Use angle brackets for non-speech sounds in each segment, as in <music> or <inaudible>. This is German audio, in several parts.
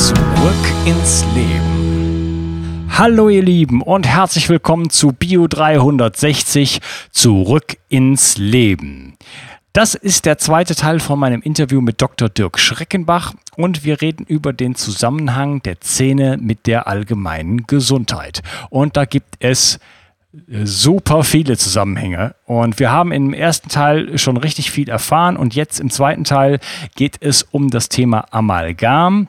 Zurück ins Leben. Hallo ihr Lieben und herzlich willkommen zu Bio 360 Zurück ins Leben. Das ist der zweite Teil von meinem Interview mit Dr. Dirk Schreckenbach und wir reden über den Zusammenhang der Zähne mit der allgemeinen Gesundheit. Und da gibt es super viele Zusammenhänge. Und wir haben im ersten Teil schon richtig viel erfahren und jetzt im zweiten Teil geht es um das Thema Amalgam.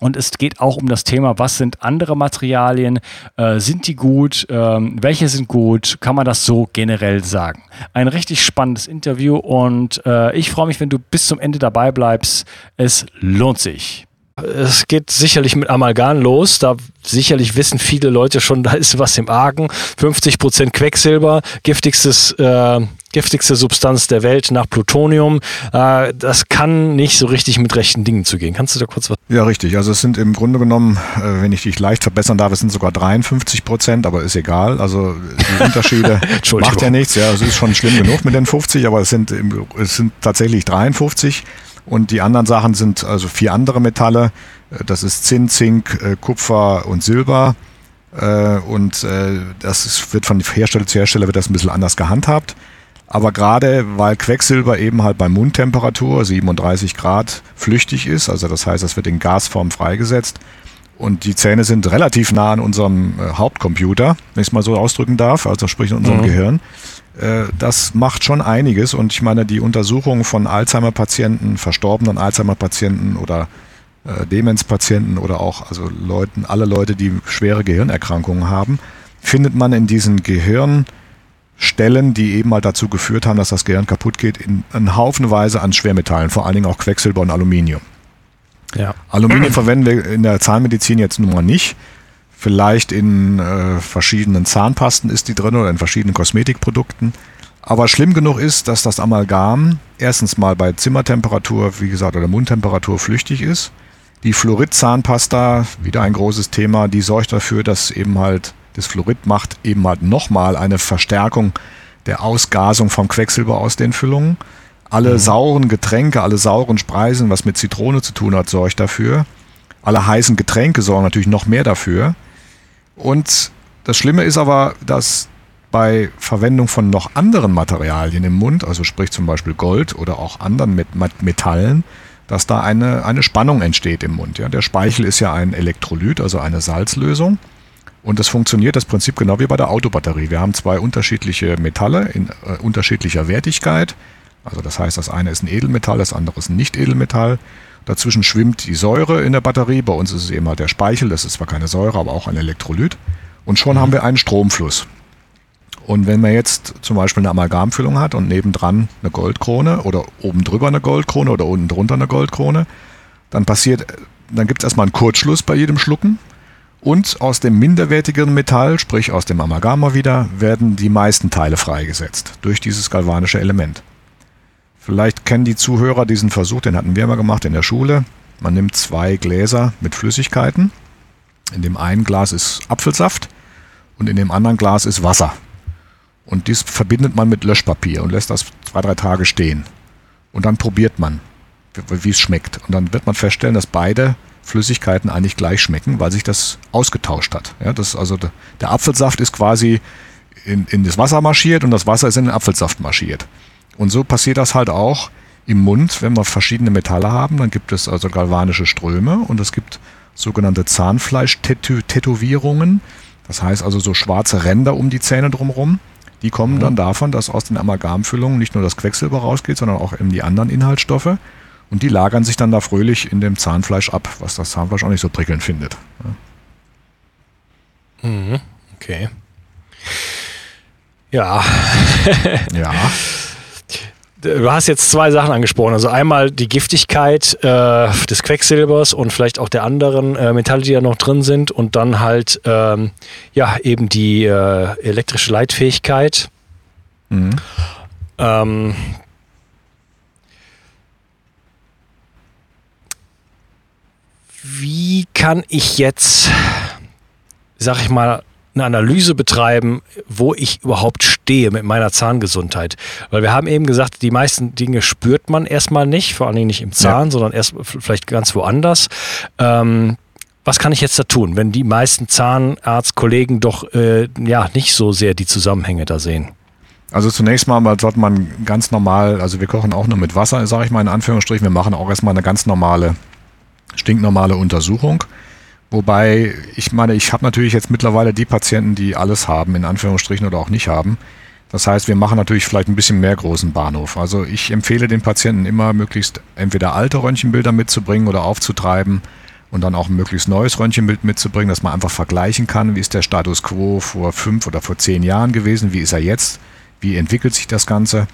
Und es geht auch um das Thema, was sind andere Materialien? Äh, sind die gut? Ähm, welche sind gut? Kann man das so generell sagen? Ein richtig spannendes Interview und äh, ich freue mich, wenn du bis zum Ende dabei bleibst. Es lohnt sich. Es geht sicherlich mit Amalgam los. Da sicherlich wissen viele Leute schon, da ist was im Argen. 50 Prozent Quecksilber, giftigstes, äh, giftigste Substanz der Welt nach Plutonium. Äh, das kann nicht so richtig mit rechten Dingen zugehen. Kannst du da kurz was? Ja, richtig. Also es sind im Grunde genommen, äh, wenn ich dich leicht verbessern darf, es sind sogar 53 Prozent, aber ist egal. Also die Unterschiede <laughs> macht ja nichts. Ja, es ist schon schlimm genug mit den 50, aber es sind, es sind tatsächlich 53. Und die anderen Sachen sind also vier andere Metalle. Äh, das ist Zinn, Zink, äh, Kupfer und Silber. Äh, und das wird von Hersteller zu Hersteller wird das ein bisschen anders gehandhabt. Aber gerade weil Quecksilber eben halt bei Mundtemperatur 37 Grad flüchtig ist, also das heißt, das wird in Gasform freigesetzt und die Zähne sind relativ nah an unserem Hauptcomputer, wenn ich es mal so ausdrücken darf, also sprich in unserem mhm. Gehirn, das macht schon einiges. Und ich meine, die Untersuchung von Alzheimer-Patienten, verstorbenen Alzheimer-Patienten oder äh, Demenz-Patienten oder auch also Leuten, alle Leute, die schwere Gehirnerkrankungen haben, findet man in diesen Gehirnstellen, die eben halt dazu geführt haben, dass das Gehirn kaputt geht, in, in Haufenweise an Schwermetallen, vor allen Dingen auch Quecksilber und Aluminium. Ja. Aluminium verwenden wir in der Zahnmedizin jetzt nun mal nicht. Vielleicht in äh, verschiedenen Zahnpasten ist die drin oder in verschiedenen Kosmetikprodukten. Aber schlimm genug ist, dass das Amalgam erstens mal bei Zimmertemperatur, wie gesagt, oder Mundtemperatur flüchtig ist. Die Fluorid-Zahnpasta, wieder ein großes Thema, die sorgt dafür, dass eben halt das Fluorid macht eben halt nochmal eine Verstärkung der Ausgasung vom Quecksilber aus den Füllungen. Alle mhm. sauren Getränke, alle sauren Speisen, was mit Zitrone zu tun hat, sorgt dafür. Alle heißen Getränke sorgen natürlich noch mehr dafür. Und das Schlimme ist aber, dass bei Verwendung von noch anderen Materialien im Mund, also sprich zum Beispiel Gold oder auch anderen Metallen, dass da eine, eine Spannung entsteht im Mund. Ja. Der Speichel ist ja ein Elektrolyt, also eine Salzlösung. Und das funktioniert das Prinzip genau wie bei der Autobatterie. Wir haben zwei unterschiedliche Metalle in äh, unterschiedlicher Wertigkeit. Also das heißt, das eine ist ein Edelmetall, das andere ist ein Nicht-Edelmetall. Dazwischen schwimmt die Säure in der Batterie. Bei uns ist es eben halt der Speichel. Das ist zwar keine Säure, aber auch ein Elektrolyt. Und schon mhm. haben wir einen Stromfluss. Und wenn man jetzt zum Beispiel eine Amalgamfüllung hat und nebendran eine Goldkrone oder oben drüber eine Goldkrone oder unten drunter eine Goldkrone, dann passiert, dann gibt es erstmal einen Kurzschluss bei jedem Schlucken. Und aus dem minderwertigeren Metall, sprich aus dem Amalgam wieder, werden die meisten Teile freigesetzt durch dieses galvanische Element. Vielleicht kennen die Zuhörer diesen Versuch, den hatten wir mal gemacht in der Schule. Man nimmt zwei Gläser mit Flüssigkeiten. In dem einen Glas ist Apfelsaft und in dem anderen Glas ist Wasser. Und dies verbindet man mit Löschpapier und lässt das zwei, drei Tage stehen. Und dann probiert man, wie es schmeckt. Und dann wird man feststellen, dass beide Flüssigkeiten eigentlich gleich schmecken, weil sich das ausgetauscht hat. Ja, das, also der Apfelsaft ist quasi in, in das Wasser marschiert und das Wasser ist in den Apfelsaft marschiert. Und so passiert das halt auch im Mund, wenn wir verschiedene Metalle haben. Dann gibt es also galvanische Ströme und es gibt sogenannte Zahnfleisch-Tätowierungen. Das heißt also so schwarze Ränder um die Zähne drumherum. Die kommen dann davon, dass aus den Amalgamfüllungen nicht nur das Quecksilber rausgeht, sondern auch eben die anderen Inhaltsstoffe. Und die lagern sich dann da fröhlich in dem Zahnfleisch ab, was das Zahnfleisch auch nicht so prickelnd findet. Mhm. Okay. Ja. <laughs> ja. Du hast jetzt zwei Sachen angesprochen. Also einmal die Giftigkeit äh, des Quecksilbers und vielleicht auch der anderen äh, Metalle, die da noch drin sind. Und dann halt ähm, ja eben die äh, elektrische Leitfähigkeit. Mhm. Ähm, wie kann ich jetzt, sag ich mal, eine Analyse betreiben, wo ich überhaupt stehe mit meiner Zahngesundheit. Weil wir haben eben gesagt, die meisten Dinge spürt man erstmal nicht, vor allen Dingen nicht im Zahn, ja. sondern erst vielleicht ganz woanders. Ähm, was kann ich jetzt da tun, wenn die meisten Zahnarztkollegen doch äh, ja nicht so sehr die Zusammenhänge da sehen? Also zunächst mal sollte man ganz normal, also wir kochen auch nur mit Wasser, sage ich mal in Anführungsstrichen. Wir machen auch erstmal eine ganz normale, stinknormale Untersuchung. Wobei, ich meine, ich habe natürlich jetzt mittlerweile die Patienten, die alles haben, in Anführungsstrichen oder auch nicht haben. Das heißt, wir machen natürlich vielleicht ein bisschen mehr großen Bahnhof. Also ich empfehle den Patienten immer, möglichst entweder alte Röntgenbilder mitzubringen oder aufzutreiben und dann auch ein möglichst neues Röntgenbild mitzubringen, dass man einfach vergleichen kann, wie ist der Status quo vor fünf oder vor zehn Jahren gewesen, wie ist er jetzt, wie entwickelt sich das Ganze.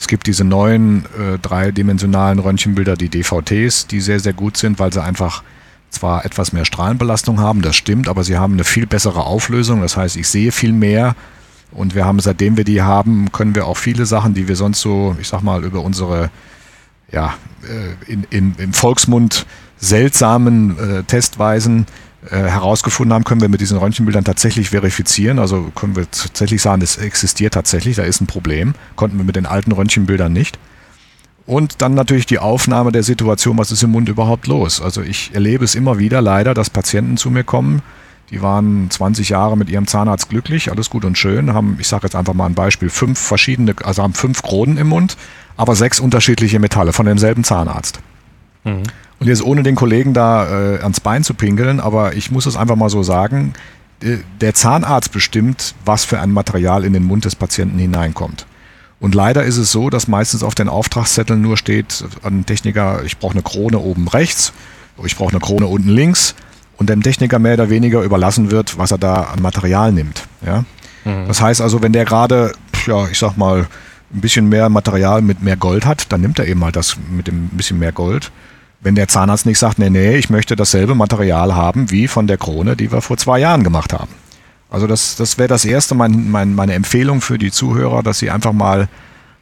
Es gibt diese neuen äh, dreidimensionalen Röntgenbilder, die DVTs, die sehr, sehr gut sind, weil sie einfach zwar etwas mehr Strahlenbelastung haben, das stimmt, aber sie haben eine viel bessere Auflösung. Das heißt, ich sehe viel mehr und wir haben, seitdem wir die haben, können wir auch viele Sachen, die wir sonst so, ich sag mal, über unsere, ja, äh, in, in, im Volksmund seltsamen äh, Testweisen äh, herausgefunden haben, können wir mit diesen Röntgenbildern tatsächlich verifizieren. Also können wir tatsächlich sagen, das existiert tatsächlich, da ist ein Problem. Konnten wir mit den alten Röntgenbildern nicht. Und dann natürlich die Aufnahme der Situation, was ist im Mund überhaupt los. Also ich erlebe es immer wieder leider, dass Patienten zu mir kommen, die waren 20 Jahre mit ihrem Zahnarzt glücklich, alles gut und schön, haben, ich sage jetzt einfach mal ein Beispiel, fünf verschiedene, also haben fünf Kronen im Mund, aber sechs unterschiedliche Metalle von demselben Zahnarzt. Mhm. Und jetzt ohne den Kollegen da äh, ans Bein zu pinkeln, aber ich muss es einfach mal so sagen, äh, der Zahnarzt bestimmt, was für ein Material in den Mund des Patienten hineinkommt. Und leider ist es so, dass meistens auf den Auftragszetteln nur steht, an Techniker, ich brauche eine Krone oben rechts, ich brauche eine Krone unten links und dem Techniker mehr oder weniger überlassen wird, was er da an Material nimmt. Ja? Mhm. Das heißt also, wenn der gerade, ja, ich sag mal, ein bisschen mehr Material mit mehr Gold hat, dann nimmt er eben halt das mit dem bisschen mehr Gold. Wenn der Zahnarzt nicht sagt, nee, nee, ich möchte dasselbe Material haben wie von der Krone, die wir vor zwei Jahren gemacht haben. Also das, das wäre das erste, mein, mein, meine Empfehlung für die Zuhörer, dass sie einfach mal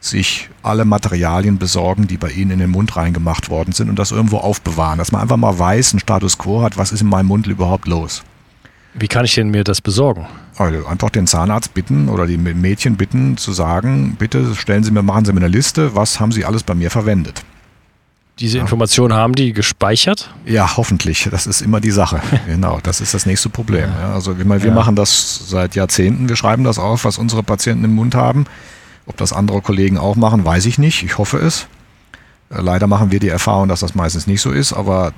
sich alle Materialien besorgen, die bei ihnen in den Mund reingemacht worden sind und das irgendwo aufbewahren. Dass man einfach mal weiß, einen Status quo hat, was ist in meinem Mund überhaupt los. Wie kann ich denn mir das besorgen? Also einfach den Zahnarzt bitten oder die Mädchen bitten zu sagen, bitte stellen Sie mir, machen Sie mir eine Liste, was haben Sie alles bei mir verwendet. Diese Informationen haben die gespeichert? Ja, hoffentlich. Das ist immer die Sache. <laughs> genau, das ist das nächste Problem. Ja. also wir, wir ja. machen das seit Jahrzehnten. Wir schreiben das auf, was unsere Patienten im Mund haben. Ob das andere Kollegen auch machen, weiß ich nicht. Ich hoffe es. Äh, leider machen wir die Erfahrung, dass das meistens nicht so ist. Aber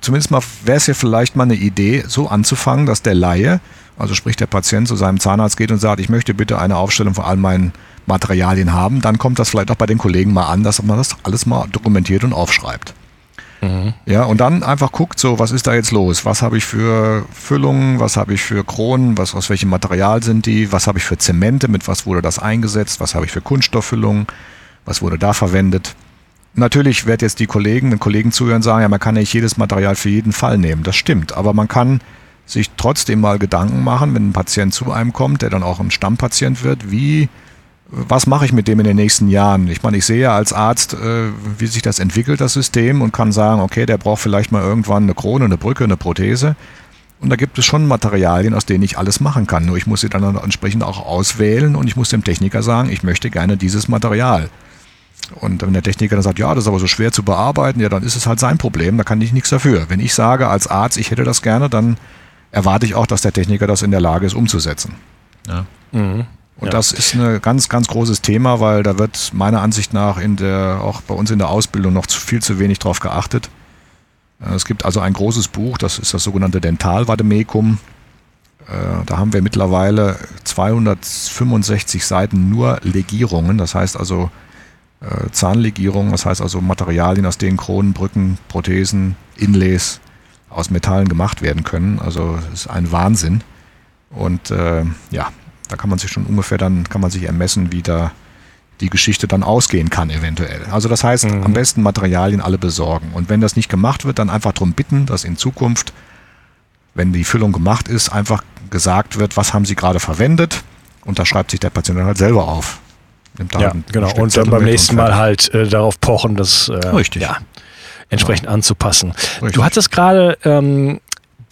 zumindest mal wäre es ja vielleicht mal eine Idee, so anzufangen, dass der Laie, also sprich der Patient zu seinem Zahnarzt geht und sagt, ich möchte bitte eine Aufstellung von all meinen Materialien haben, dann kommt das vielleicht auch bei den Kollegen mal an, dass man das alles mal dokumentiert und aufschreibt. Mhm. Ja, und dann einfach guckt, so, was ist da jetzt los? Was habe ich für Füllungen? Was habe ich für Kronen? Was, aus welchem Material sind die? Was habe ich für Zemente? Mit was wurde das eingesetzt? Was habe ich für Kunststofffüllungen? Was wurde da verwendet? Natürlich wird jetzt die Kollegen, den Kollegen zuhören sagen, ja, man kann nicht jedes Material für jeden Fall nehmen. Das stimmt. Aber man kann sich trotzdem mal Gedanken machen, wenn ein Patient zu einem kommt, der dann auch ein Stammpatient wird, wie was mache ich mit dem in den nächsten Jahren? Ich meine, ich sehe ja als Arzt, äh, wie sich das entwickelt, das System, und kann sagen, okay, der braucht vielleicht mal irgendwann eine Krone, eine Brücke, eine Prothese. Und da gibt es schon Materialien, aus denen ich alles machen kann. Nur ich muss sie dann entsprechend auch auswählen und ich muss dem Techniker sagen, ich möchte gerne dieses Material. Und wenn der Techniker dann sagt, ja, das ist aber so schwer zu bearbeiten, ja, dann ist es halt sein Problem, da kann ich nichts dafür. Wenn ich sage als Arzt, ich hätte das gerne, dann erwarte ich auch, dass der Techniker das in der Lage ist umzusetzen. Ja. Mhm. Und ja. das ist ein ganz, ganz großes Thema, weil da wird meiner Ansicht nach in der, auch bei uns in der Ausbildung noch zu, viel zu wenig drauf geachtet. Äh, es gibt also ein großes Buch, das ist das sogenannte Dentalvademekum. Äh, da haben wir mittlerweile 265 Seiten nur Legierungen, das heißt also äh, Zahnlegierungen, das heißt also Materialien, aus denen Kronen, Brücken, Prothesen, Inlays aus Metallen gemacht werden können. Also es ist ein Wahnsinn. Und äh, ja, da kann man sich schon ungefähr dann, kann man sich ermessen, wie da, die Geschichte dann ausgehen kann eventuell. Also das heißt, mhm. am besten Materialien alle besorgen. Und wenn das nicht gemacht wird, dann einfach darum bitten, dass in Zukunft, wenn die Füllung gemacht ist, einfach gesagt wird, was haben Sie gerade verwendet und da schreibt sich der Patient dann halt selber auf. ja, genau. Und dann beim nächsten Mal halt äh, darauf pochen, das äh, Richtig. Ja, entsprechend genau. anzupassen. Richtig. Du hattest gerade ähm,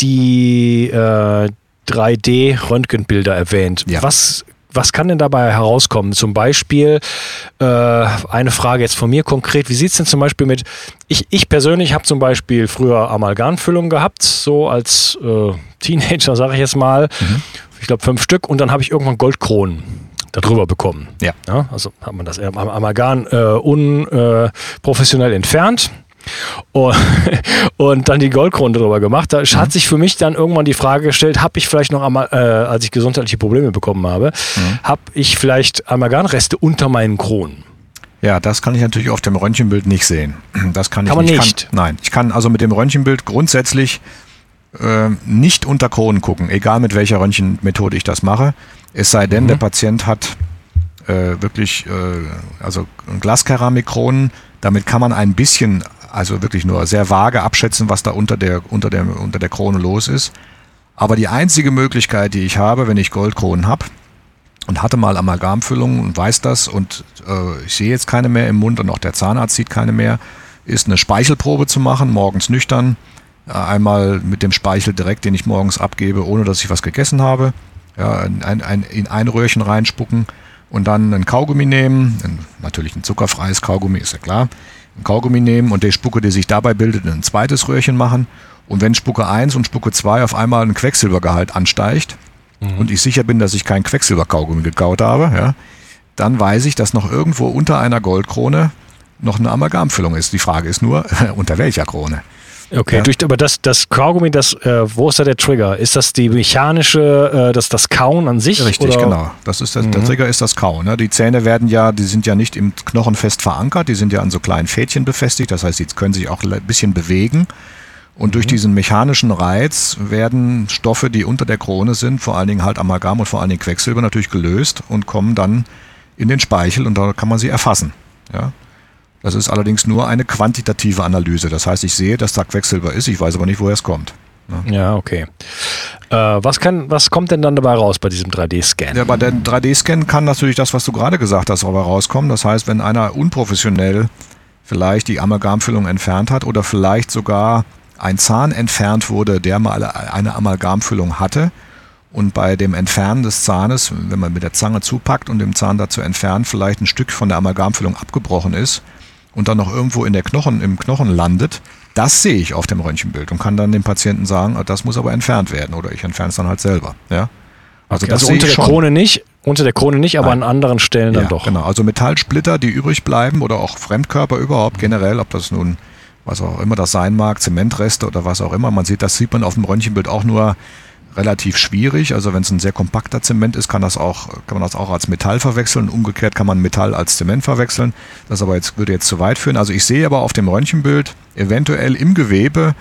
die äh, 3D-Röntgenbilder erwähnt. Ja. Was was kann denn dabei herauskommen? Zum Beispiel äh, eine Frage jetzt von mir konkret, wie sieht es denn zum Beispiel mit, ich, ich persönlich habe zum Beispiel früher Amalgamfüllung gehabt, so als äh, Teenager sage ich jetzt mal, mhm. ich glaube fünf Stück und dann habe ich irgendwann Goldkronen darüber bekommen. Ja. ja also hat man das Amalgam äh, unprofessionell entfernt und, <laughs> und dann die Goldkrone darüber gemacht. Da mhm. hat sich für mich dann irgendwann die Frage gestellt, habe ich vielleicht noch einmal, äh, als ich gesundheitliche Probleme bekommen habe, mhm. habe ich vielleicht Amalgamreste unter meinen Kronen? Ja, das kann ich natürlich auf dem Röntgenbild nicht sehen. <clears throat> Das kann, kann ich man nicht. Kann, nein, ich kann also mit dem Röntgenbild grundsätzlich äh, nicht unter Kronen gucken, egal mit welcher Röntgenmethode ich das mache. Es sei denn, mhm. der Patient hat äh, wirklich äh, also Glaskeramikkronen. Damit kann man ein bisschen also wirklich nur sehr vage abschätzen, was da unter der, unter der, unter der Krone los ist. Aber die einzige Möglichkeit, die ich habe, wenn ich Goldkronen habe und hatte mal Amalgamfüllungen und weiß das und äh, ich sehe jetzt keine mehr im Mund und auch der Zahnarzt sieht keine mehr, ist eine Speichelprobe zu machen, morgens nüchtern. Äh, einmal mit dem Speichel direkt, den ich morgens abgebe, ohne dass ich was gegessen habe. Ja, ein, ein, in ein Röhrchen reinspucken und dann ein Kaugummi nehmen, natürlich ein zuckerfreies Kaugummi, ist ja klar ein Kaugummi nehmen und der Spucke, die sich dabei bildet, in ein zweites Röhrchen machen. Und wenn Spucke 1 und Spucke 2 auf einmal ein Quecksilbergehalt ansteigt mhm. und ich sicher bin, dass ich kein Quecksilberkaugummi gekaut habe, ja, dann weiß ich, dass noch irgendwo unter einer Goldkrone noch eine Amalgamfüllung ist. Die Frage ist nur, <laughs> unter welcher Krone? Okay, ja. durch, aber das, das Kaugummi, das, äh, wo ist da der Trigger? Ist das die mechanische, äh, das, das Kauen an sich? Richtig, oder? genau. Das ist das, mhm. Der Trigger ist das Kauen. Ne? Die Zähne werden ja, die sind ja nicht im Knochen fest verankert, die sind ja an so kleinen Fädchen befestigt. Das heißt, sie können sich auch ein bisschen bewegen. Und mhm. durch diesen mechanischen Reiz werden Stoffe, die unter der Krone sind, vor allen Dingen halt Amalgam und vor allen Dingen Quecksilber natürlich gelöst und kommen dann in den Speichel und da kann man sie erfassen. Ja? Das ist allerdings nur eine quantitative Analyse. Das heißt, ich sehe, dass da Quecksilber ist, ich weiß aber nicht, woher es kommt. Ja, okay. Äh, was, kann, was kommt denn dann dabei raus bei diesem 3D-Scan? Ja, bei dem 3D-Scan kann natürlich das, was du gerade gesagt hast, dabei rauskommen. Das heißt, wenn einer unprofessionell vielleicht die Amalgamfüllung entfernt hat oder vielleicht sogar ein Zahn entfernt wurde, der mal eine Amalgamfüllung hatte und bei dem Entfernen des Zahnes, wenn man mit der Zange zupackt und dem Zahn dazu entfernt, vielleicht ein Stück von der Amalgamfüllung abgebrochen ist, und dann noch irgendwo in der Knochen, im Knochen landet, das sehe ich auf dem Röntgenbild und kann dann dem Patienten sagen, das muss aber entfernt werden oder ich entferne es dann halt selber. Ja? Also, okay, also unter der schon. Krone nicht, unter der Krone nicht, aber Nein. an anderen Stellen dann ja, doch. Genau, also Metallsplitter, die übrig bleiben oder auch Fremdkörper überhaupt generell, ob das nun was auch immer das sein mag, Zementreste oder was auch immer. Man sieht, das sieht man auf dem Röntgenbild auch nur relativ schwierig. Also wenn es ein sehr kompakter Zement ist, kann das auch, kann man das auch als Metall verwechseln. Umgekehrt kann man Metall als Zement verwechseln. Das aber jetzt würde jetzt zu weit führen. Also ich sehe aber auf dem Röntgenbild eventuell im Gewebe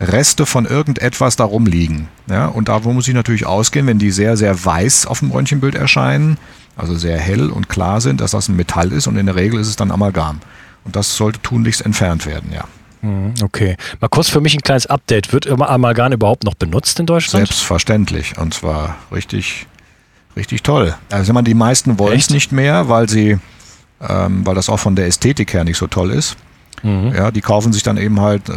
Reste von irgendetwas darum liegen. Ja, und da muss ich natürlich ausgehen, wenn die sehr, sehr weiß auf dem Röntgenbild erscheinen, also sehr hell und klar sind, dass das ein Metall ist und in der Regel ist es dann Amalgam. Und das sollte tunlichst entfernt werden, ja. Mhm, okay. Mal kurz für mich ein kleines Update. Wird Amalgam überhaupt noch benutzt in Deutschland? Selbstverständlich. Und zwar richtig, richtig toll. Also man, die meisten wollen es nicht mehr, weil sie, ähm, weil das auch von der Ästhetik her nicht so toll ist. Mhm. Ja, die kaufen sich dann eben halt äh,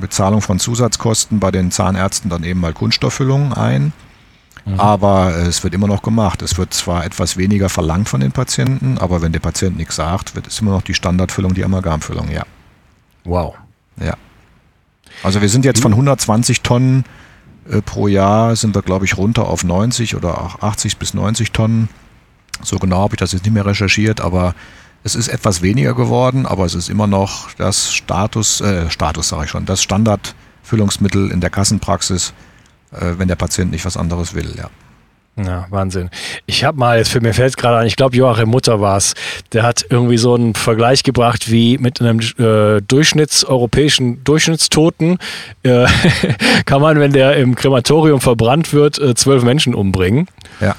Bezahlung von Zusatzkosten bei den Zahnärzten dann eben mal Kunststofffüllungen ein. Mhm. Aber es wird immer noch gemacht. Es wird zwar etwas weniger verlangt von den Patienten, aber wenn der Patient nichts sagt, wird es immer noch die Standardfüllung, die Amalgamfüllung, ja. Wow. Ja. Also wir sind jetzt von 120 Tonnen äh, pro Jahr, sind wir, glaube ich, runter auf 90 oder auch 80 bis 90 Tonnen. So genau habe ich das jetzt nicht mehr recherchiert, aber es ist etwas weniger geworden, aber es ist immer noch das Status, äh, Status sage ich schon, das Standardfüllungsmittel in der Kassenpraxis, äh, wenn der Patient nicht was anderes will, ja. Ja, Wahnsinn. Ich habe mal, jetzt für mir fällt es gerade an, ich glaube Joachim Mutter war es, der hat irgendwie so einen Vergleich gebracht wie mit einem äh, Durchschnitts, europäischen Durchschnittstoten äh, <laughs> kann man, wenn der im Krematorium verbrannt wird, äh, zwölf Menschen umbringen. Ja.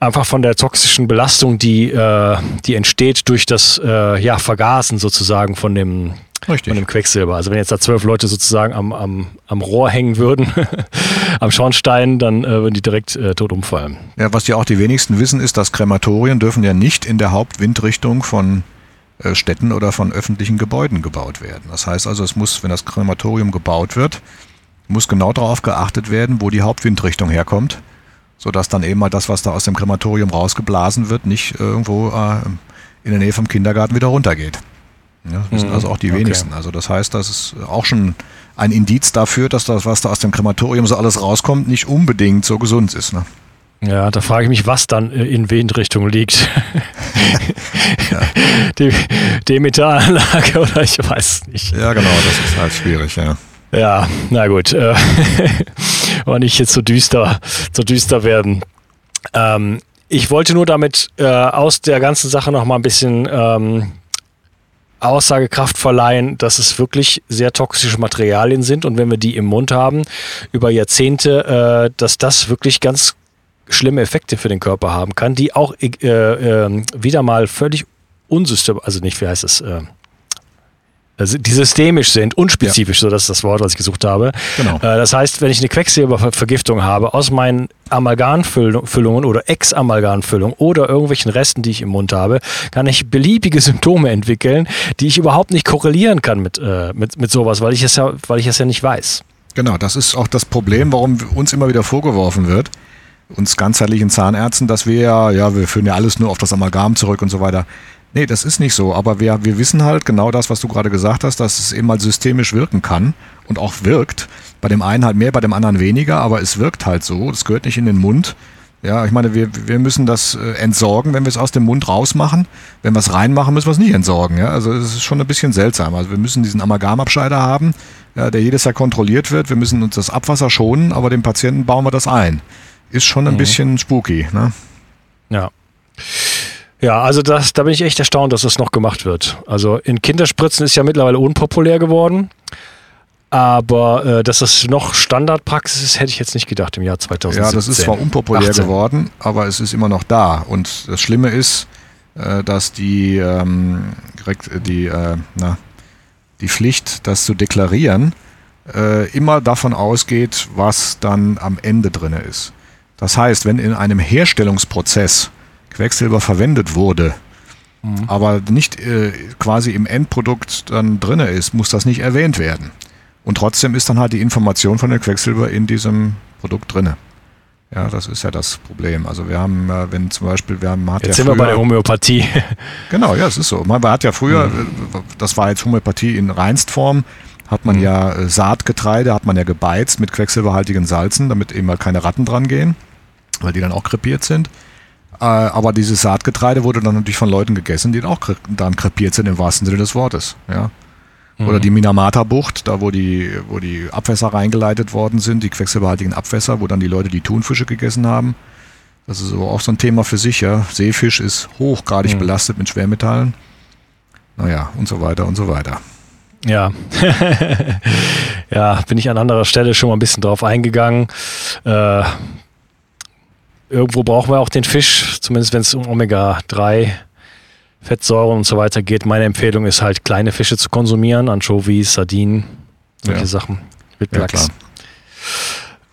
einfach von der toxischen Belastung, die, äh, die entsteht durch das äh, ja, Vergasen sozusagen von dem, Richtig. von dem Quecksilber. Also wenn jetzt da zwölf Leute sozusagen am, am, am Rohr hängen würden, <laughs> am Schornstein, dann äh, würden die direkt äh, tot umfallen. Ja, was ja auch die wenigsten wissen, ist, dass Krematorien dürfen ja nicht in der Hauptwindrichtung von äh, Städten oder von öffentlichen Gebäuden gebaut werden. Das heißt also, es muss, wenn das Krematorium gebaut wird, muss genau darauf geachtet werden, wo die Hauptwindrichtung herkommt, sodass dann eben mal das, was da aus dem Krematorium rausgeblasen wird, nicht irgendwo äh, in der Nähe vom Kindergarten wieder runtergeht. Ja, das wissen mhm. also auch die wenigsten. Okay. Also das heißt, das ist auch schon ein Indiz dafür, dass das, was da aus dem Krematorium so alles rauskommt, nicht unbedingt so gesund ist. Ne? Ja, da frage ich mich, was dann äh, in Windrichtung liegt. <laughs> ja. Die Demetalanlage <laughs> oder ich weiß es nicht. Ja, genau, das ist halt schwierig, ja. Ja, na gut. Äh, <laughs> aber nicht jetzt so düster, so düster werden. Ähm, ich wollte nur damit äh, aus der ganzen Sache noch mal ein bisschen ähm, Aussagekraft verleihen, dass es wirklich sehr toxische Materialien sind und wenn wir die im Mund haben über Jahrzehnte, äh, dass das wirklich ganz schlimme Effekte für den Körper haben kann, die auch äh, äh, wieder mal völlig unsystem, also nicht, wie heißt es, äh, die systemisch sind, unspezifisch, ja. so das ist das Wort, was ich gesucht habe. Genau. Äh, das heißt, wenn ich eine Quecksilbervergiftung habe aus meinen Amalgamfüllungen oder Ex-Amalgamfüllungen oder irgendwelchen Resten, die ich im Mund habe, kann ich beliebige Symptome entwickeln, die ich überhaupt nicht korrelieren kann mit, äh, mit, mit sowas, weil ich, es ja, weil ich es ja nicht weiß. Genau, das ist auch das Problem, warum uns immer wieder vorgeworfen wird, uns ganzheitlichen Zahnärzten, dass wir ja, ja, wir führen ja alles nur auf das Amalgam zurück und so weiter. Nee, das ist nicht so. Aber wir, wir wissen halt genau das, was du gerade gesagt hast, dass es eben mal systemisch wirken kann und auch wirkt. Bei dem einen halt mehr, bei dem anderen weniger, aber es wirkt halt so. Das gehört nicht in den Mund. Ja, ich meine, wir, wir müssen das äh, entsorgen, wenn wir es aus dem Mund rausmachen. Wenn wir es reinmachen, müssen wir es nicht entsorgen. Ja? Also es ist schon ein bisschen seltsam. Also wir müssen diesen Amalgamabscheider haben, ja, der jedes Jahr kontrolliert wird. Wir müssen uns das Abwasser schonen, aber dem Patienten bauen wir das ein. Ist schon ein mhm. bisschen spooky. Ne? Ja. Ja, also das, da bin ich echt erstaunt, dass das noch gemacht wird. Also in Kinderspritzen ist ja mittlerweile unpopulär geworden. Aber äh, dass das noch Standardpraxis ist, hätte ich jetzt nicht gedacht im Jahr 2017. Ja, das ist zwar unpopulär 18. geworden, aber es ist immer noch da. Und das Schlimme ist, äh, dass die, ähm, die, äh, na, die Pflicht, das zu deklarieren, äh, immer davon ausgeht, was dann am Ende drin ist. Das heißt, wenn in einem Herstellungsprozess Quecksilber verwendet wurde, mhm. aber nicht äh, quasi im Endprodukt dann drin ist, muss das nicht erwähnt werden. Und trotzdem ist dann halt die Information von dem Quecksilber in diesem Produkt drin. Ja, das ist ja das Problem. Also wir haben, äh, wenn zum Beispiel, wir haben, hat jetzt ja sind früher, wir bei der Homöopathie. <laughs> genau, ja, es ist so. Man hat ja früher, mhm. Äh, das war jetzt Homöopathie in Reinstform, hat man mhm. ja äh, Saatgetreide, hat man ja gebeizt mit quecksilberhaltigen Salzen, damit eben mal keine Ratten dran gehen, weil die dann auch krepiert sind. Äh, aber dieses Saatgetreide wurde dann natürlich von Leuten gegessen, die auch dann krepiert sind im wahrsten Sinne des Wortes. Ja. Oder mhm. die Minamata-Bucht, da wo die, wo die Abwässer reingeleitet worden sind, die quecksilberhaltigen Abwässer, wo dann die Leute die Thunfische gegessen haben. Das ist aber auch so ein Thema für sich, ja. Seefisch ist hochgradig mhm. belastet mit Schwermetallen. Naja, und so weiter und so weiter. Ja. <laughs> ja, bin ich an anderer Stelle schon mal ein bisschen drauf eingegangen. Äh, irgendwo brauchen wir auch den Fisch, zumindest wenn es um Omega-3 Fettsäuren und so weiter geht. Meine Empfehlung ist halt, kleine Fische zu konsumieren, Anchovies, Sardinen, solche ja. Sachen, Wildlachs.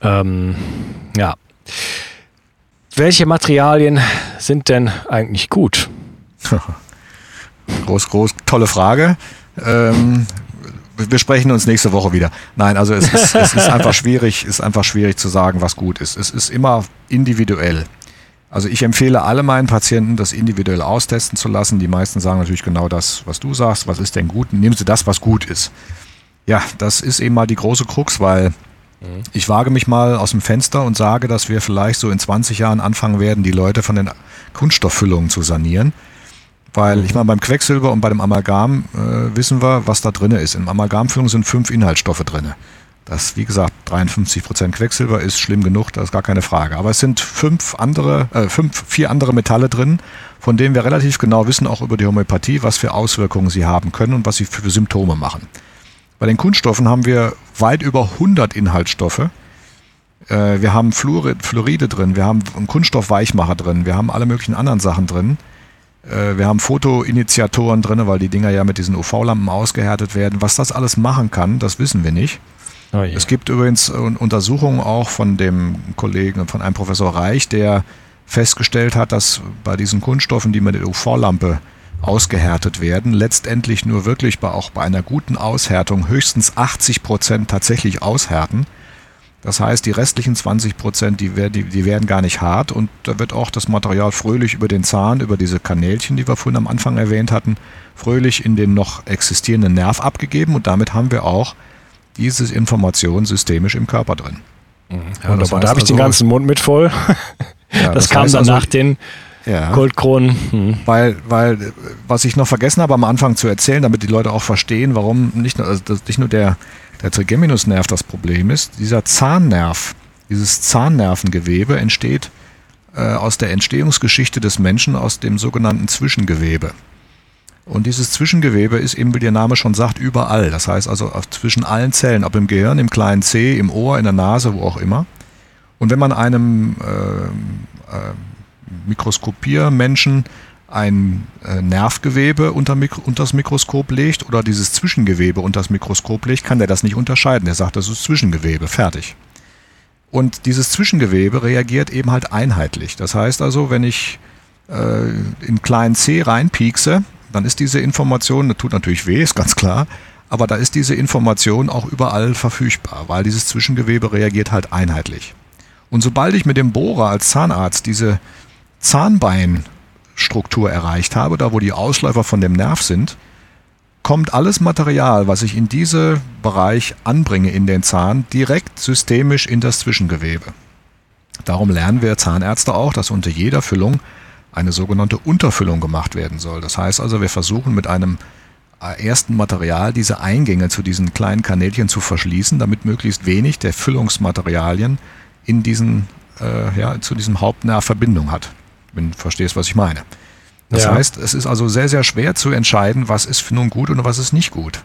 Ja, ähm, ja. Welche Materialien sind denn eigentlich gut? <laughs> groß, groß, tolle Frage. Ähm, wir sprechen uns nächste Woche wieder. Nein, also es ist, es ist einfach schwierig, ist einfach schwierig zu sagen, was gut ist. Es ist immer individuell. Also ich empfehle alle meinen Patienten, das individuell austesten zu lassen. Die meisten sagen natürlich genau das, was du sagst. Was ist denn gut? Nehmen Sie das, was gut ist. Ja, das ist eben mal die große Krux, weil mhm. ich wage mich mal aus dem Fenster und sage, dass wir vielleicht so in 20 Jahren anfangen werden, die Leute von den Kunststofffüllungen zu sanieren. Weil mhm. ich meine, beim Quecksilber und bei dem Amalgam äh, wissen wir, was da drin ist. In Amalgamfüllung sind fünf Inhaltsstoffe drin. Das, wie gesagt, 53 Prozent Quecksilber ist schlimm genug, das ist gar keine Frage. Aber es sind fünf andere, äh, fünf, vier andere Metalle drin, von denen wir relativ genau wissen, auch über die Homöopathie, was für Auswirkungen sie haben können und was sie für Symptome machen. Bei den Kunststoffen haben wir weit über 100 Inhaltsstoffe, Äh, wir haben Fluorid, Fluoride drin, wir haben einen Kunststoffweichmacher drin, wir haben alle möglichen anderen Sachen drin. Äh, wir haben Fotoinitiatoren drin, weil die Dinger ja mit diesen UV-Lampen ausgehärtet werden. Was das alles machen kann, das wissen wir nicht. Oh es gibt übrigens Untersuchungen auch von dem Kollegen, von einem Professor Reich, der festgestellt hat, dass bei diesen Kunststoffen, die mit der UV-Lampe ausgehärtet werden, letztendlich nur wirklich bei, auch bei einer guten Aushärtung höchstens 80 Prozent tatsächlich aushärten. Das heißt, die restlichen 20 Prozent, die, die, die werden gar nicht hart und da wird auch das Material fröhlich über den Zahn, über diese Kanälchen, die wir vorhin am Anfang erwähnt hatten, fröhlich in den noch existierenden Nerv abgegeben und damit haben wir auch diese Information systemisch im Körper drin. Mhm. Ja, heißt da habe ich also, den ganzen Mund mit voll. <laughs> Ja, das, das, kam dann also, nach den ja. Goldkronen. Hm. Weil, weil, was ich noch vergessen habe am Anfang zu erzählen, damit die Leute auch verstehen, warum nicht nur, also nicht nur der, der Trigeminusnerv das Problem ist, dieser Zahnnerv, dieses Zahnnervengewebe entsteht äh, aus der Entstehungsgeschichte des Menschen aus dem sogenannten Zwischengewebe. Und dieses Zwischengewebe ist eben, wie der Name schon sagt, überall. Das heißt also zwischen allen Zellen, ob im Gehirn, im kleinen C, im Ohr, in der Nase, wo auch immer. Und wenn man einem äh, äh, Mikroskopiermenschen ein äh, Nervgewebe unter, unter das Mikroskop legt oder dieses Zwischengewebe unter das Mikroskop legt, kann der das nicht unterscheiden. Der sagt, das ist Zwischengewebe, fertig. Und dieses Zwischengewebe reagiert eben halt einheitlich. Das heißt also, wenn ich äh, in kleinen C reinpiekse, dann ist diese Information, das tut natürlich weh, ist ganz klar, aber da ist diese Information auch überall verfügbar, weil dieses Zwischengewebe reagiert halt einheitlich. Und sobald ich mit dem Bohrer als Zahnarzt diese Zahnbeinstruktur erreicht habe, da wo die Ausläufer von dem Nerv sind, kommt alles Material, was ich in diesen Bereich anbringe in den Zahn, direkt systemisch in das Zwischengewebe. Darum lernen wir Zahnärzte auch, dass unter jeder Füllung eine sogenannte Unterfüllung gemacht werden soll. Das heißt also, wir versuchen mit einem ersten Material diese Eingänge zu diesen kleinen Kanälchen zu verschließen, damit möglichst wenig der Füllungsmaterialien in diesen, äh, ja, zu diesem Hauptnerv Verbindung hat wenn du verstehst, was ich meine. Das ja. heißt, es ist also sehr, sehr schwer zu entscheiden, was ist nun gut und was ist nicht gut.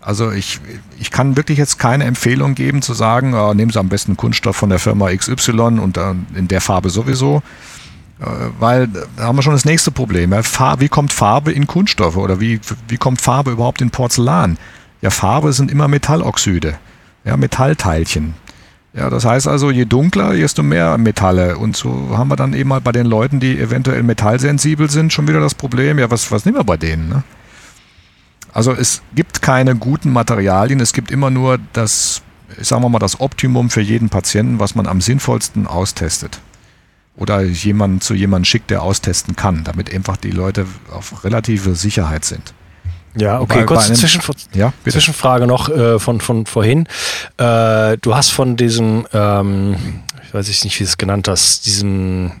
Also ich, ich kann wirklich jetzt keine Empfehlung geben zu sagen, äh, nehmen Sie am besten Kunststoff von der Firma XY und äh, in der Farbe sowieso, äh, weil da haben wir schon das nächste Problem. Ja, wie kommt Farbe in Kunststoffe oder wie, wie kommt Farbe überhaupt in Porzellan? Ja, Farbe sind immer Metalloxide, ja, Metallteilchen. Ja, das heißt also, je dunkler, desto mehr Metalle. Und so haben wir dann eben mal bei den Leuten, die eventuell metallsensibel sind, schon wieder das Problem, ja, was, was nehmen wir bei denen? Ne? Also es gibt keine guten Materialien, es gibt immer nur das, sagen wir mal, das Optimum für jeden Patienten, was man am sinnvollsten austestet. Oder jemanden zu jemandem schickt, der austesten kann, damit einfach die Leute auf relative Sicherheit sind. Ja, okay, bei, kurze bei Zwischen, ja, Zwischenfrage noch äh, von, von vorhin. Äh, du hast von diesem, ähm, ich weiß nicht, wie du es genannt hast, diesem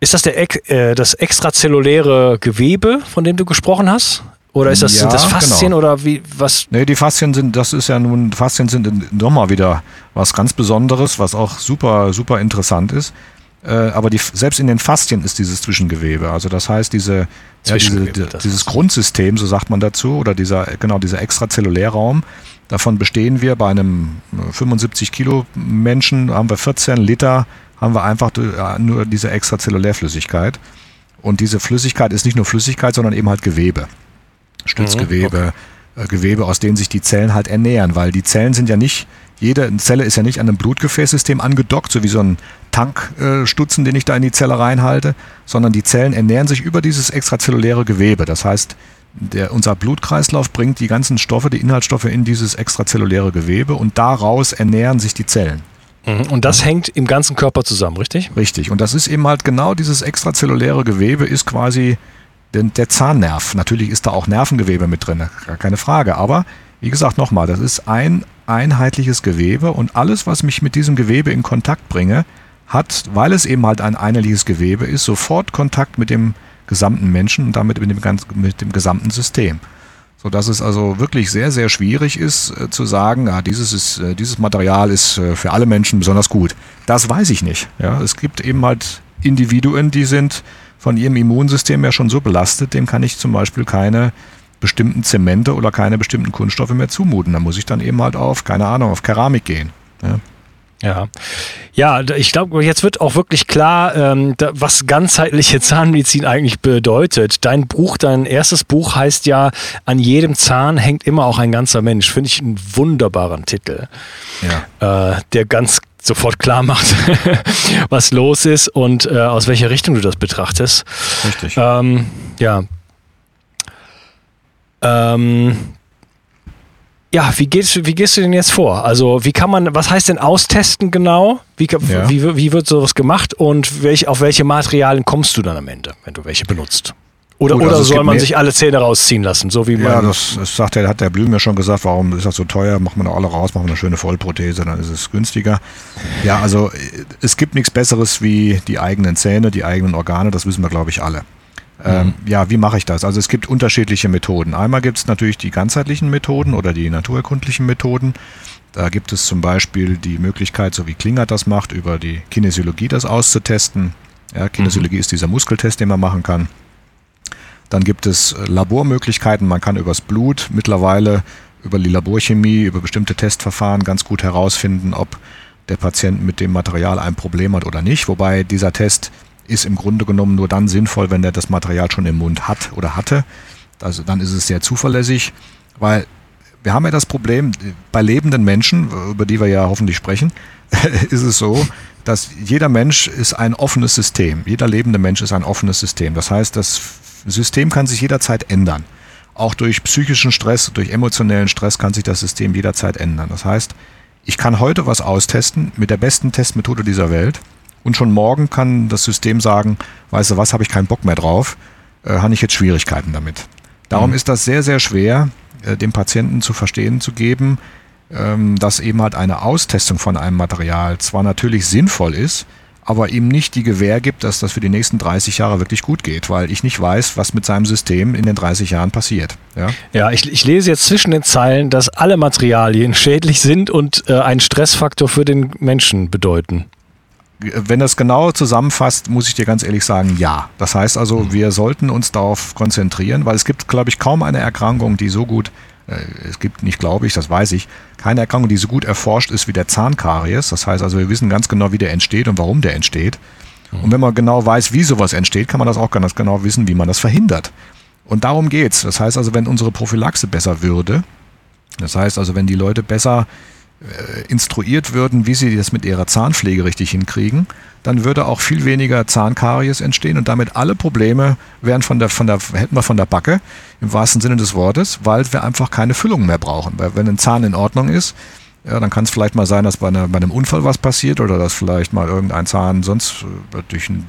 ist das der, äh, das extrazelluläre Gewebe, von dem du gesprochen hast? Oder ist das, ja, sind das Faszien genau. oder wie, was? Nee, die Faszien sind, das ist ja nun, Faszien sind nochmal wieder was ganz Besonderes, was auch super, super interessant ist. Äh, aber die, selbst in den Faszien ist dieses Zwischengewebe. Also das heißt, diese, ja, diese, dieses Grundsystem, so sagt man dazu, oder dieser, genau, dieser Extrazellulärraum, davon bestehen wir bei einem 75 Kilo Menschen, haben wir 14 Liter, haben wir einfach nur diese Extrazellulärflüssigkeit. Und diese Flüssigkeit ist nicht nur Flüssigkeit, sondern eben halt Gewebe. Stützgewebe, mhm, okay. Äh, Gewebe, aus denen sich die Zellen halt ernähren, weil die Zellen sind ja nicht jede Zelle ist ja nicht an einem Blutgefäßsystem angedockt, so wie so ein Tankstutzen, den ich da in die Zelle reinhalte, sondern die Zellen ernähren sich über dieses extrazelluläre Gewebe. Das heißt, der, unser Blutkreislauf bringt die ganzen Stoffe, die Inhaltsstoffe in dieses extrazelluläre Gewebe und daraus ernähren sich die Zellen. Mhm. Und das hängt im ganzen Körper zusammen, richtig? Richtig. Und das ist eben halt genau dieses extrazelluläre Gewebe ist quasi der, der Zahnnerv. Natürlich ist da auch Nervengewebe mit drin, gar keine Frage. Aber wie gesagt, nochmal, das ist ein einheitliches Gewebe und alles, was mich mit diesem Gewebe in Kontakt bringe, hat, weil es eben halt ein einheitliches Gewebe ist, sofort Kontakt mit dem gesamten Menschen und damit mit dem, mit dem gesamten System. So dass es also wirklich sehr, sehr schwierig ist äh, zu sagen, ja, dieses, ist, äh, dieses Material ist äh, für alle Menschen besonders gut. Das weiß ich nicht. Ja, es gibt eben halt Individuen, die sind von ihrem Immunsystem ja schon so belastet, dem kann ich zum Beispiel keine bestimmten Zemente oder keine bestimmten Kunststoffe mehr zumuten. Da muss ich dann eben halt auf, keine Ahnung, auf Keramik gehen. Ja. Ja, ja, ich glaube, jetzt wird auch wirklich klar, ähm, da, was ganzheitliche <laughs> Zahnmedizin eigentlich bedeutet. Dein Buch, dein erstes Buch heißt ja, an jedem Zahn hängt immer auch ein ganzer Mensch. Finde ich einen wunderbaren Titel, ja. äh, der ganz sofort klar macht, <laughs> was los ist und äh, aus welcher Richtung du das betrachtest. Richtig. Ähm, ja. Ähm, ja, wie gehst, wie gehst du denn jetzt vor? Also, wie kann man, was heißt denn austesten genau? Wie, ja. wie, wie wird sowas gemacht und welch, auf welche Materialien kommst du dann am Ende, wenn du welche benutzt? Oder, Gut, oder also soll man sich alle Zähne rausziehen lassen, so wie man. Ja, das, das sagt der, hat der Blüm ja schon gesagt, warum ist das so teuer? Machen wir doch alle raus, machen wir eine schöne Vollprothese, dann ist es günstiger. Ja, also es gibt nichts Besseres wie die eigenen Zähne, die eigenen Organe, das wissen wir, glaube ich, alle. Ähm, mhm. ja, wie mache ich das? Also es gibt unterschiedliche Methoden. Einmal gibt es natürlich die ganzheitlichen Methoden oder die naturerkundlichen Methoden. Da gibt es zum Beispiel die Möglichkeit, so wie Klingert das macht, über die Kinesiologie das auszutesten. Ja, Kinesiologie mhm. ist dieser Muskeltest, den man machen kann. Dann gibt es äh, Labormöglichkeiten. Man kann übers Blut mittlerweile über die Laborchemie, über bestimmte Testverfahren ganz gut herausfinden, ob der Patient mit dem Material ein Problem hat oder nicht. Wobei dieser Test ist im Grunde genommen nur dann sinnvoll, wenn der das Material schon im Mund hat oder hatte. Also dann ist es sehr zuverlässig, weil wir haben ja das Problem, bei lebenden Menschen, über die wir ja hoffentlich sprechen, <laughs> ist es so, dass jeder Mensch ist ein offenes System. Jeder lebende Mensch ist ein offenes System. Das heißt, das System kann sich jederzeit ändern. Auch durch psychischen Stress, durch emotionellen Stress kann sich das System jederzeit ändern. Das heißt, ich kann heute was austesten mit der besten Testmethode dieser Welt und schon morgen kann das System sagen, weißt du was, habe ich keinen Bock mehr drauf, äh, habe ich jetzt Schwierigkeiten damit. Darum mhm. ist das sehr, sehr schwer, äh, dem Patienten zu verstehen zu geben, ähm, dass eben halt eine Austestung von einem Material zwar natürlich sinnvoll ist, aber ihm nicht die Gewähr gibt, dass das für die nächsten 30 Jahre wirklich gut geht, weil ich nicht weiß, was mit seinem System in den 30 Jahren passiert. Ja, ja ich, ich lese jetzt zwischen den Zeilen, dass alle Materialien <laughs> schädlich sind und äh, einen Stressfaktor für den Menschen bedeuten. Wenn das genau zusammenfasst, muss ich dir ganz ehrlich sagen, ja. Das heißt also, mhm. wir sollten uns darauf konzentrieren, weil es gibt, glaube ich, kaum eine Erkrankung, die so gut äh, es gibt nicht, glaube ich, das weiß ich, keine Erkrankung, die so gut erforscht ist wie der Zahnkaries. Das heißt also, wir wissen ganz genau, wie der entsteht und warum der entsteht. Mhm. Und wenn man genau weiß, wie sowas entsteht, kann man das auch ganz genau wissen, wie man das verhindert. Und darum geht's. Das heißt also, wenn unsere Prophylaxe besser würde, das heißt also, wenn die Leute besser instruiert würden, wie sie das mit ihrer Zahnpflege richtig hinkriegen, dann würde auch viel weniger Zahnkaries entstehen und damit alle Probleme wären von der, von der, hätten wir von der Backe, im wahrsten Sinne des Wortes, weil wir einfach keine Füllung mehr brauchen. Weil wenn ein Zahn in Ordnung ist, ja, dann kann es vielleicht mal sein, dass bei, einer, bei einem Unfall was passiert oder dass vielleicht mal irgendein Zahn sonst äh, durch ein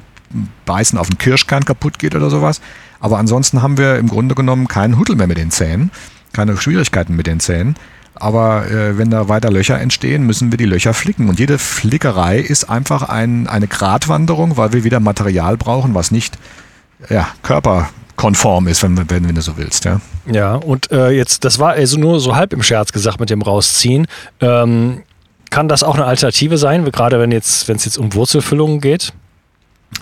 Beißen auf den Kirschkern kaputt geht oder sowas. Aber ansonsten haben wir im Grunde genommen keinen Huddel mehr mit den Zähnen, keine Schwierigkeiten mit den Zähnen. Aber äh, wenn da weiter Löcher entstehen, müssen wir die Löcher flicken. Und jede Flickerei ist einfach ein, eine Gratwanderung, weil wir wieder Material brauchen, was nicht ja, körperkonform ist, wenn, wenn, wenn du so willst. Ja, ja und äh, jetzt, das war also nur so halb im Scherz gesagt mit dem Rausziehen. Ähm, kann das auch eine Alternative sein, gerade wenn jetzt, wenn es jetzt um Wurzelfüllungen geht?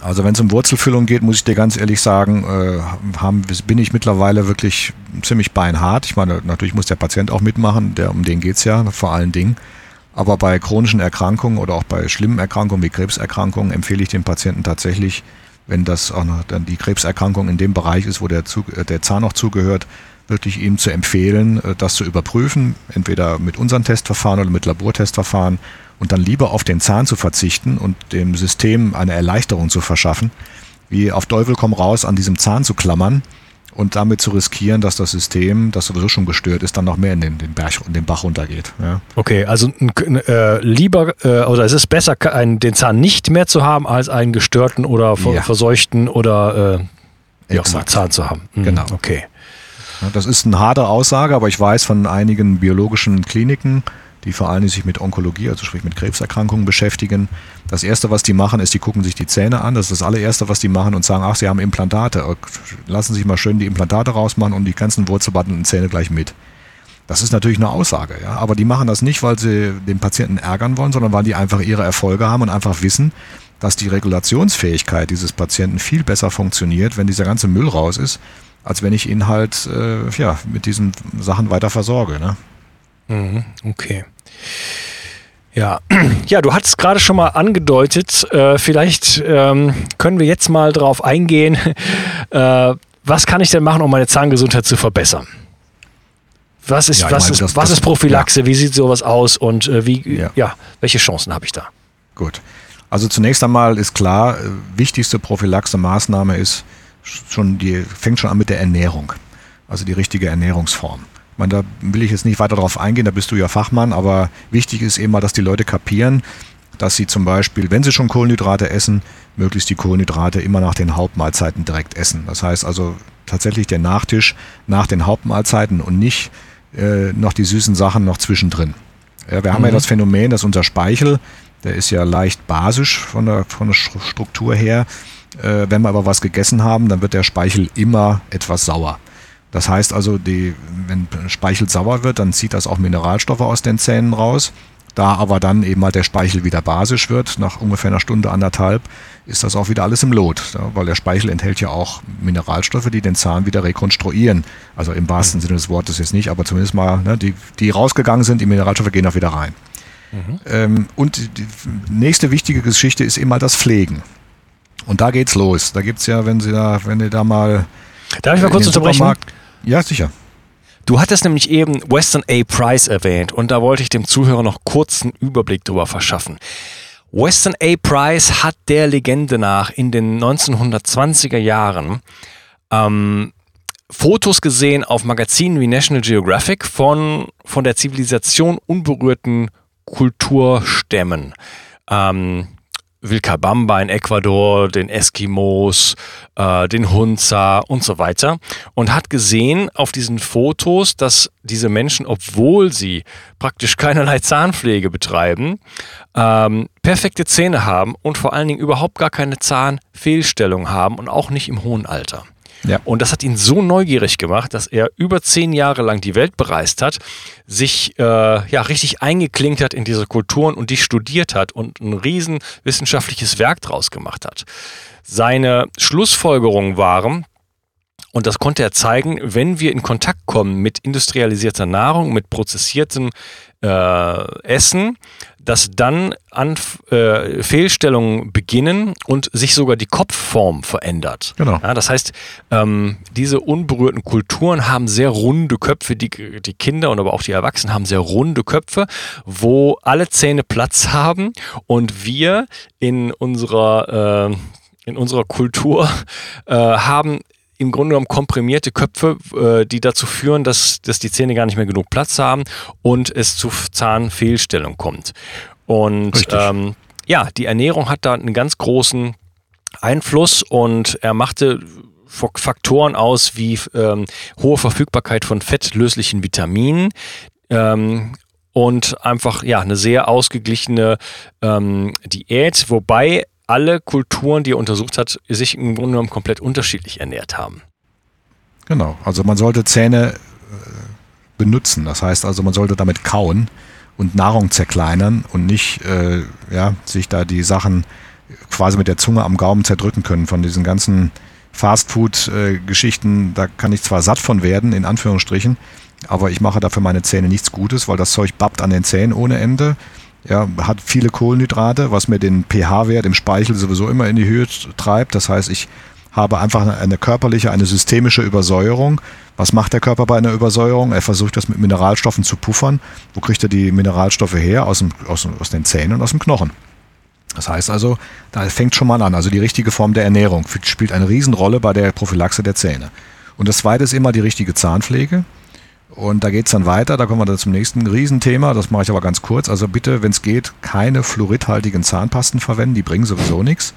Also wenn es um Wurzelfüllung geht, muss ich dir ganz ehrlich sagen, äh, haben, bin ich mittlerweile wirklich ziemlich beinhart. Ich meine, natürlich muss der Patient auch mitmachen, der, um den geht's ja vor allen Dingen. Aber bei chronischen Erkrankungen oder auch bei schlimmen Erkrankungen wie Krebserkrankungen empfehle ich den Patienten tatsächlich, wenn das auch noch dann die Krebserkrankung in dem Bereich ist, wo der, äh, der Zahn noch zugehört, wirklich ihm zu empfehlen, äh, das zu überprüfen, entweder mit unseren Testverfahren oder mit Labortestverfahren und dann lieber auf den Zahn zu verzichten und dem System eine Erleichterung zu verschaffen, wie auf Teufel komm raus an diesem Zahn zu klammern und damit zu riskieren, dass das System, das sowieso schon gestört ist, dann noch mehr in den, den, Berg, in den Bach runtergeht. Ja. Okay, also äh, lieber äh, oder es ist besser, einen, den Zahn nicht mehr zu haben, als einen gestörten oder ver ja. verseuchten oder äh, ja, Zahn zu haben. Mhm. Genau. Okay. Das ist eine harte Aussage, aber ich weiß von einigen biologischen Kliniken, die allem sich mit Onkologie, also sprich mit Krebserkrankungen beschäftigen. Das erste, was die machen, ist, die gucken sich die Zähne an. Das ist das allererste, was die machen und sagen, ach, sie haben Implantate. Lassen Sie sich mal schön die Implantate rausmachen und die ganzen wurzelbehandlten Zähne gleich mit. Das ist natürlich eine Aussage, ja. Aber die machen das nicht, weil sie den Patienten ärgern wollen, sondern weil die einfach ihre Erfolge haben und einfach wissen, dass die Regulationsfähigkeit dieses Patienten viel besser funktioniert, wenn dieser ganze Müll raus ist, als wenn ich ihn halt äh, ja, mit diesen Sachen weiter versorge. Ne? Mhm, okay. Ja, <clears throat> ja, du hattest gerade schon mal angedeutet, äh, vielleicht ähm, können wir jetzt mal darauf eingehen, <laughs> äh, was kann ich denn machen, um meine Zahngesundheit zu verbessern? Was ist, ja, was, meine, ist, das, was das, ist Prophylaxe? Ja. Wie sieht sowas aus und äh, wie, ja. ja, welche Chancen habe ich da? Gut. Also zunächst einmal ist klar, äh, wichtigste Prophylaxe-Maßnahme ist schon die, fängt schon an mit der Ernährung. Also die richtige Ernährungsform. Meine, da will ich jetzt nicht weiter darauf eingehen, da bist du ja Fachmann, aber wichtig ist eben mal, dass die Leute kapieren, dass sie zum Beispiel, wenn sie schon Kohlenhydrate essen, möglichst die Kohlenhydrate immer nach den Hauptmahlzeiten direkt essen. Das heißt also tatsächlich der Nachtisch nach den Hauptmahlzeiten und nicht äh, noch die süßen Sachen noch zwischendrin. Ja, wir haben ja mhm. das Phänomen, dass unser Speichel, der ist ja leicht basisch von der, von der Struktur her. Äh, wenn wir aber was gegessen haben, dann wird der Speichel immer etwas sauer. Das heißt also, die, wenn Speichel sauer wird, dann zieht das auch Mineralstoffe aus den Zähnen raus. Da aber dann eben mal der Speichel wieder basisch wird, nach ungefähr einer Stunde, anderthalb, ist das auch wieder alles im Lot. Weil der Speichel enthält ja auch Mineralstoffe, die den Zahn wieder rekonstruieren. Also im wahrsten Sinne des Wortes jetzt nicht, aber zumindest mal, ne, die, die rausgegangen sind, die Mineralstoffe gehen auch wieder rein. Mhm. Ähm, und die nächste wichtige Geschichte ist immer das Pflegen. Und da geht's los. Da gibt's ja, wenn Sie da, wenn ihr da mal. Darf ich mal kurz unterbrechen? Ja, sicher. Du hattest nämlich eben Western A. Price erwähnt und da wollte ich dem Zuhörer noch kurzen Überblick darüber verschaffen. Western A. Price hat der Legende nach in den 1920er Jahren ähm, Fotos gesehen auf Magazinen wie National Geographic von, von der Zivilisation unberührten Kulturstämmen. Ähm, Vilcabamba in Ecuador, den Eskimos, äh, den Hunza und so weiter und hat gesehen auf diesen Fotos, dass diese Menschen, obwohl sie praktisch keinerlei Zahnpflege betreiben, ähm, perfekte Zähne haben und vor allen Dingen überhaupt gar keine Zahnfehlstellung haben und auch nicht im hohen Alter. Ja. Und das hat ihn so neugierig gemacht, dass er über zehn Jahre lang die Welt bereist hat, sich äh, ja richtig eingeklinkt hat in diese Kulturen und die studiert hat und ein riesen wissenschaftliches Werk draus gemacht hat. Seine Schlussfolgerungen waren, und das konnte er zeigen, wenn wir in Kontakt kommen mit industrialisierter Nahrung, mit prozessiertem äh, Essen, dass dann an äh, Fehlstellungen beginnen und sich sogar die Kopfform verändert. Genau. Ja, das heißt, ähm, diese unberührten Kulturen haben sehr runde Köpfe, die, die Kinder und aber auch die Erwachsenen haben sehr runde Köpfe, wo alle Zähne Platz haben und wir in unserer, äh, in unserer Kultur äh, haben im Grunde genommen komprimierte Köpfe, äh, die dazu führen, dass, dass die Zähne gar nicht mehr genug Platz haben und es zu Zahnfehlstellung kommt. Und ähm, ja, die Ernährung hat da einen ganz großen Einfluss und er machte Faktoren aus wie ähm, hohe Verfügbarkeit von fettlöslichen Vitaminen, ähm, und einfach ja eine sehr ausgeglichene ähm, Diät, wobei alle Kulturen, die er untersucht hat, sich im Grunde genommen komplett unterschiedlich ernährt haben. Genau, also man sollte Zähne äh, benutzen. Das heißt also, man sollte damit kauen und Nahrung zerkleinern und nicht äh, ja, sich da die Sachen quasi mit der Zunge am Gaumen zerdrücken können von diesen ganzen Fastfood-Geschichten. Da kann ich zwar satt von werden, in Anführungsstrichen, aber ich mache dafür meine Zähne nichts Gutes, weil das Zeug babbt an den Zähnen ohne Ende ja, hat viele Kohlenhydrate, was mir den pH-Wert im Speichel sowieso immer in die Höhe treibt. Das heißt, ich habe einfach eine körperliche, eine systemische Übersäuerung. Was macht der Körper bei einer Übersäuerung? Er versucht das mit Mineralstoffen zu puffern. Wo kriegt er die Mineralstoffe her? Aus, dem, aus, aus den Zähnen und aus dem Knochen. Das heißt also, da fängt schon mal an. Also die richtige Form der Ernährung spielt eine Riesenrolle bei der Prophylaxe der Zähne. Und das zweite ist immer die richtige Zahnpflege. Und da geht es dann weiter, da kommen wir dann zum nächsten Riesenthema, das mache ich aber ganz kurz. Also bitte, wenn es geht, keine fluoridhaltigen Zahnpasten verwenden, die bringen sowieso nichts.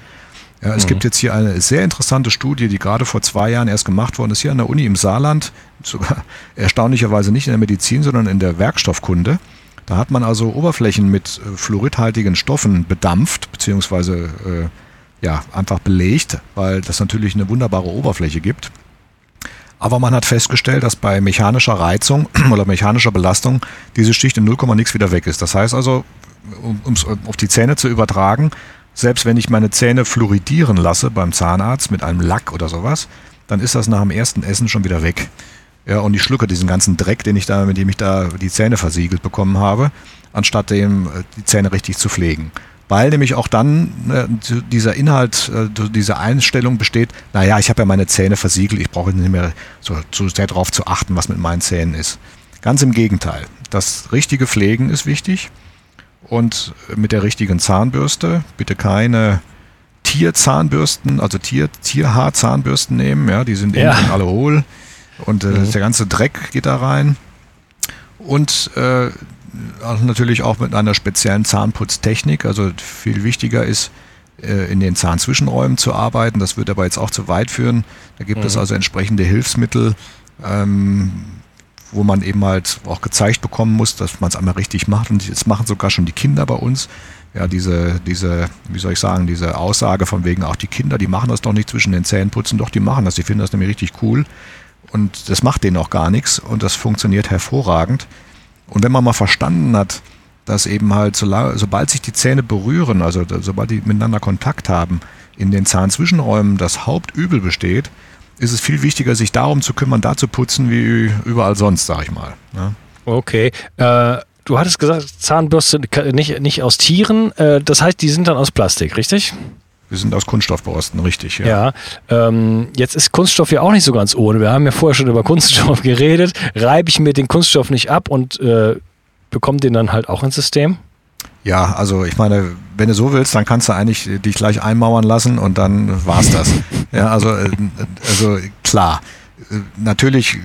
Ja, es mhm. gibt jetzt hier eine sehr interessante Studie, die gerade vor zwei Jahren erst gemacht worden ist, hier an der Uni im Saarland, sogar <laughs> erstaunlicherweise nicht in der Medizin, sondern in der Werkstoffkunde. Da hat man also Oberflächen mit äh, fluoridhaltigen Stoffen bedampft, beziehungsweise äh, ja, einfach belegt, weil das natürlich eine wunderbare Oberfläche gibt. Aber man hat festgestellt, dass bei mechanischer Reizung <clears throat> oder mechanischer Belastung diese Schicht in 0, nix wieder weg ist. Das heißt also, um es auf die Zähne zu übertragen, selbst wenn ich meine Zähne fluoridieren lasse beim Zahnarzt mit einem Lack oder sowas, dann ist das nach dem ersten Essen schon wieder weg. Ja, und ich schlucke diesen ganzen Dreck, den ich da, mit dem ich da die Zähne versiegelt bekommen habe. anstatt dem äh, die Zähne richtig zu pflegen. Weil nämlich auch dann äh, dieser Inhalt, äh, diese Einstellung besteht, naja, ich habe ja meine Zähne versiegelt, ich brauche nicht mehr so, so sehr darauf zu achten, was mit meinen Zähnen ist. Ganz im Gegenteil. Das richtige Pflegen ist wichtig und mit der richtigen Zahnbürste, bitte keine Tierzahnbürsten, also Tier, Tierhaarzahnbürsten nehmen, ja, die sind ja. alle hohl und äh, mhm. der ganze Dreck geht da rein. Und äh, natürlich auch mit einer speziellen Zahnputztechnik. Also viel wichtiger ist, äh, in den Zahnzwischenräumen zu arbeiten. Das wird aber jetzt auch zu weit führen. Da gibt mhm. es also entsprechende Hilfsmittel, ähm, wo man eben halt auch gezeigt bekommen muss, dass man es einmal richtig macht. Und jetzt machen sogar schon die Kinder bei uns. Ja, diese, diese, wie soll ich sagen, diese Aussage von wegen, auch die Kinder, die machen das doch nicht zwischen den Zähnen putzen, doch, die machen das, die finden das nämlich richtig cool. Und das macht denen auch gar nichts und das funktioniert hervorragend. Und wenn man mal verstanden hat, dass eben halt, so, sobald sich die Zähne berühren, also sobald die miteinander Kontakt haben, in den Zahnzwischenräumen das Hauptübel besteht, ist es viel wichtiger, sich darum zu kümmern, da zu putzen, wie überall sonst, sag ich mal. Ne? Okay. Äh, du hattest gesagt, Zahnbürste nicht, nicht aus Tieren. Äh, das heißt, die sind dann aus Plastik, richtig? Wir sind aus Kunststoffborsten, richtig. Ja, ja ähm, jetzt ist Kunststoff ja auch nicht so ganz ohne. Wir haben ja vorher schon über Kunststoff <laughs> geredet. Reibe ich mir den Kunststoff nicht ab und äh, bekomme den dann halt auch ins System? Ja, also ich meine, wenn du so willst, dann kannst du eigentlich dich gleich einmauern lassen und dann war's das. <laughs> ja, also, äh, also klar. Äh, natürlich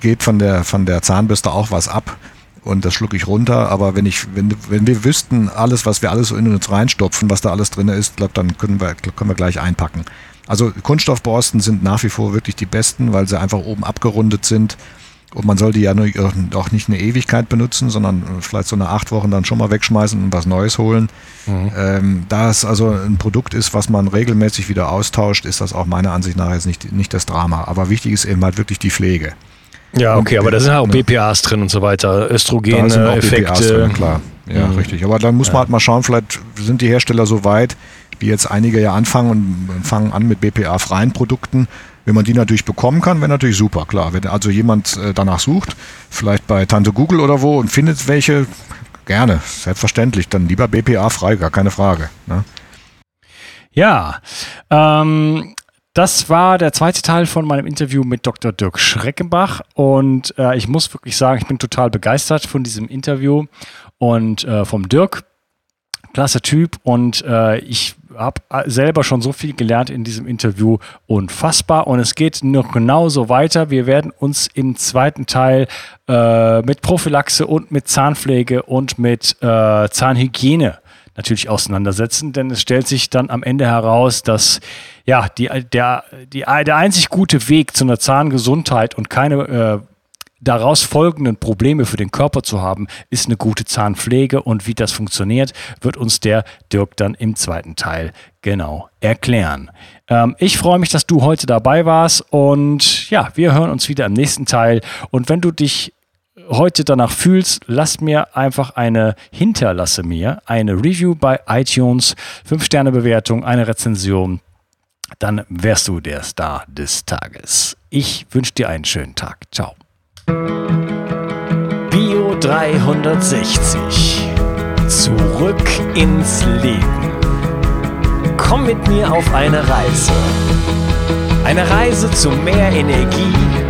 geht von der, von der Zahnbürste auch was ab und das schlucke ich runter. Aber wenn ich, wenn, wenn wir wüssten, alles, was wir alles in uns reinstopfen, was da alles drin ist, glaube dann können wir, können wir gleich einpacken. Also Kunststoffborsten sind nach wie vor wirklich die besten, weil sie einfach oben abgerundet sind. Und man soll die ja auch nicht eine Ewigkeit benutzen, sondern vielleicht so eine acht Wochen dann schon mal wegschmeißen und was Neues holen. Mhm. Ähm, da es also ein Produkt ist, was man regelmäßig wieder austauscht, ist das auch meiner Ansicht nach jetzt nicht, nicht das Drama. Aber wichtig ist eben halt wirklich die Pflege. Ja, okay, aber da sind auch BPAs drin und so weiter, Östrogene, da sind auch Effekte. BPAs drin, klar. Ja, mhm. richtig. Aber dann muss ja. man halt mal schauen, vielleicht sind die Hersteller so weit, wie jetzt einige ja anfangen und fangen an mit BPA-freien Produkten. Wenn man die natürlich bekommen kann, wäre natürlich super, klar. Wenn also jemand äh, danach sucht, vielleicht bei Tante Google oder wo und findet welche, gerne, selbstverständlich, dann lieber BPA-frei, gar keine Frage. Ne? Ja, ähm, das war der zweite Teil von meinem Interview mit Dr. Dirk Schreckenbach und äh, ich muss wirklich sagen, ich bin total begeistert von diesem Interview und äh, vom Dirk. Klasse Typ und äh, ich habe selber schon so viel gelernt in diesem Interview. Unfassbar. Und es geht noch genauso weiter. Wir werden uns im zweiten Teil äh, mit Prophylaxe und mit Zahnpflege und mit äh, Zahnhygiene natürlich auseinandersetzen, denn es stellt sich dann am Ende heraus, dass ja, die, der, die, der einzig gute Weg zu einer Zahngesundheit und keine äh, daraus folgenden Probleme für den Körper zu haben, ist eine gute Zahnpflege. Und wie das funktioniert, wird uns der Dirk dann im zweiten Teil genau erklären. Ähm, ich freue mich, dass du heute dabei warst. Und ja, wir hören uns wieder im nächsten Teil. Und wenn du dich heute danach fühlst, lass mir einfach eine, hinterlasse mir eine Review bei iTunes, 5-Sterne-Bewertung, eine Rezension. Dann wärst du der Star des Tages. Ich wünsche dir einen schönen Tag. Ciao. Bio 360. Zurück ins Leben. Komm mit mir auf eine Reise. Eine Reise zu mehr Energie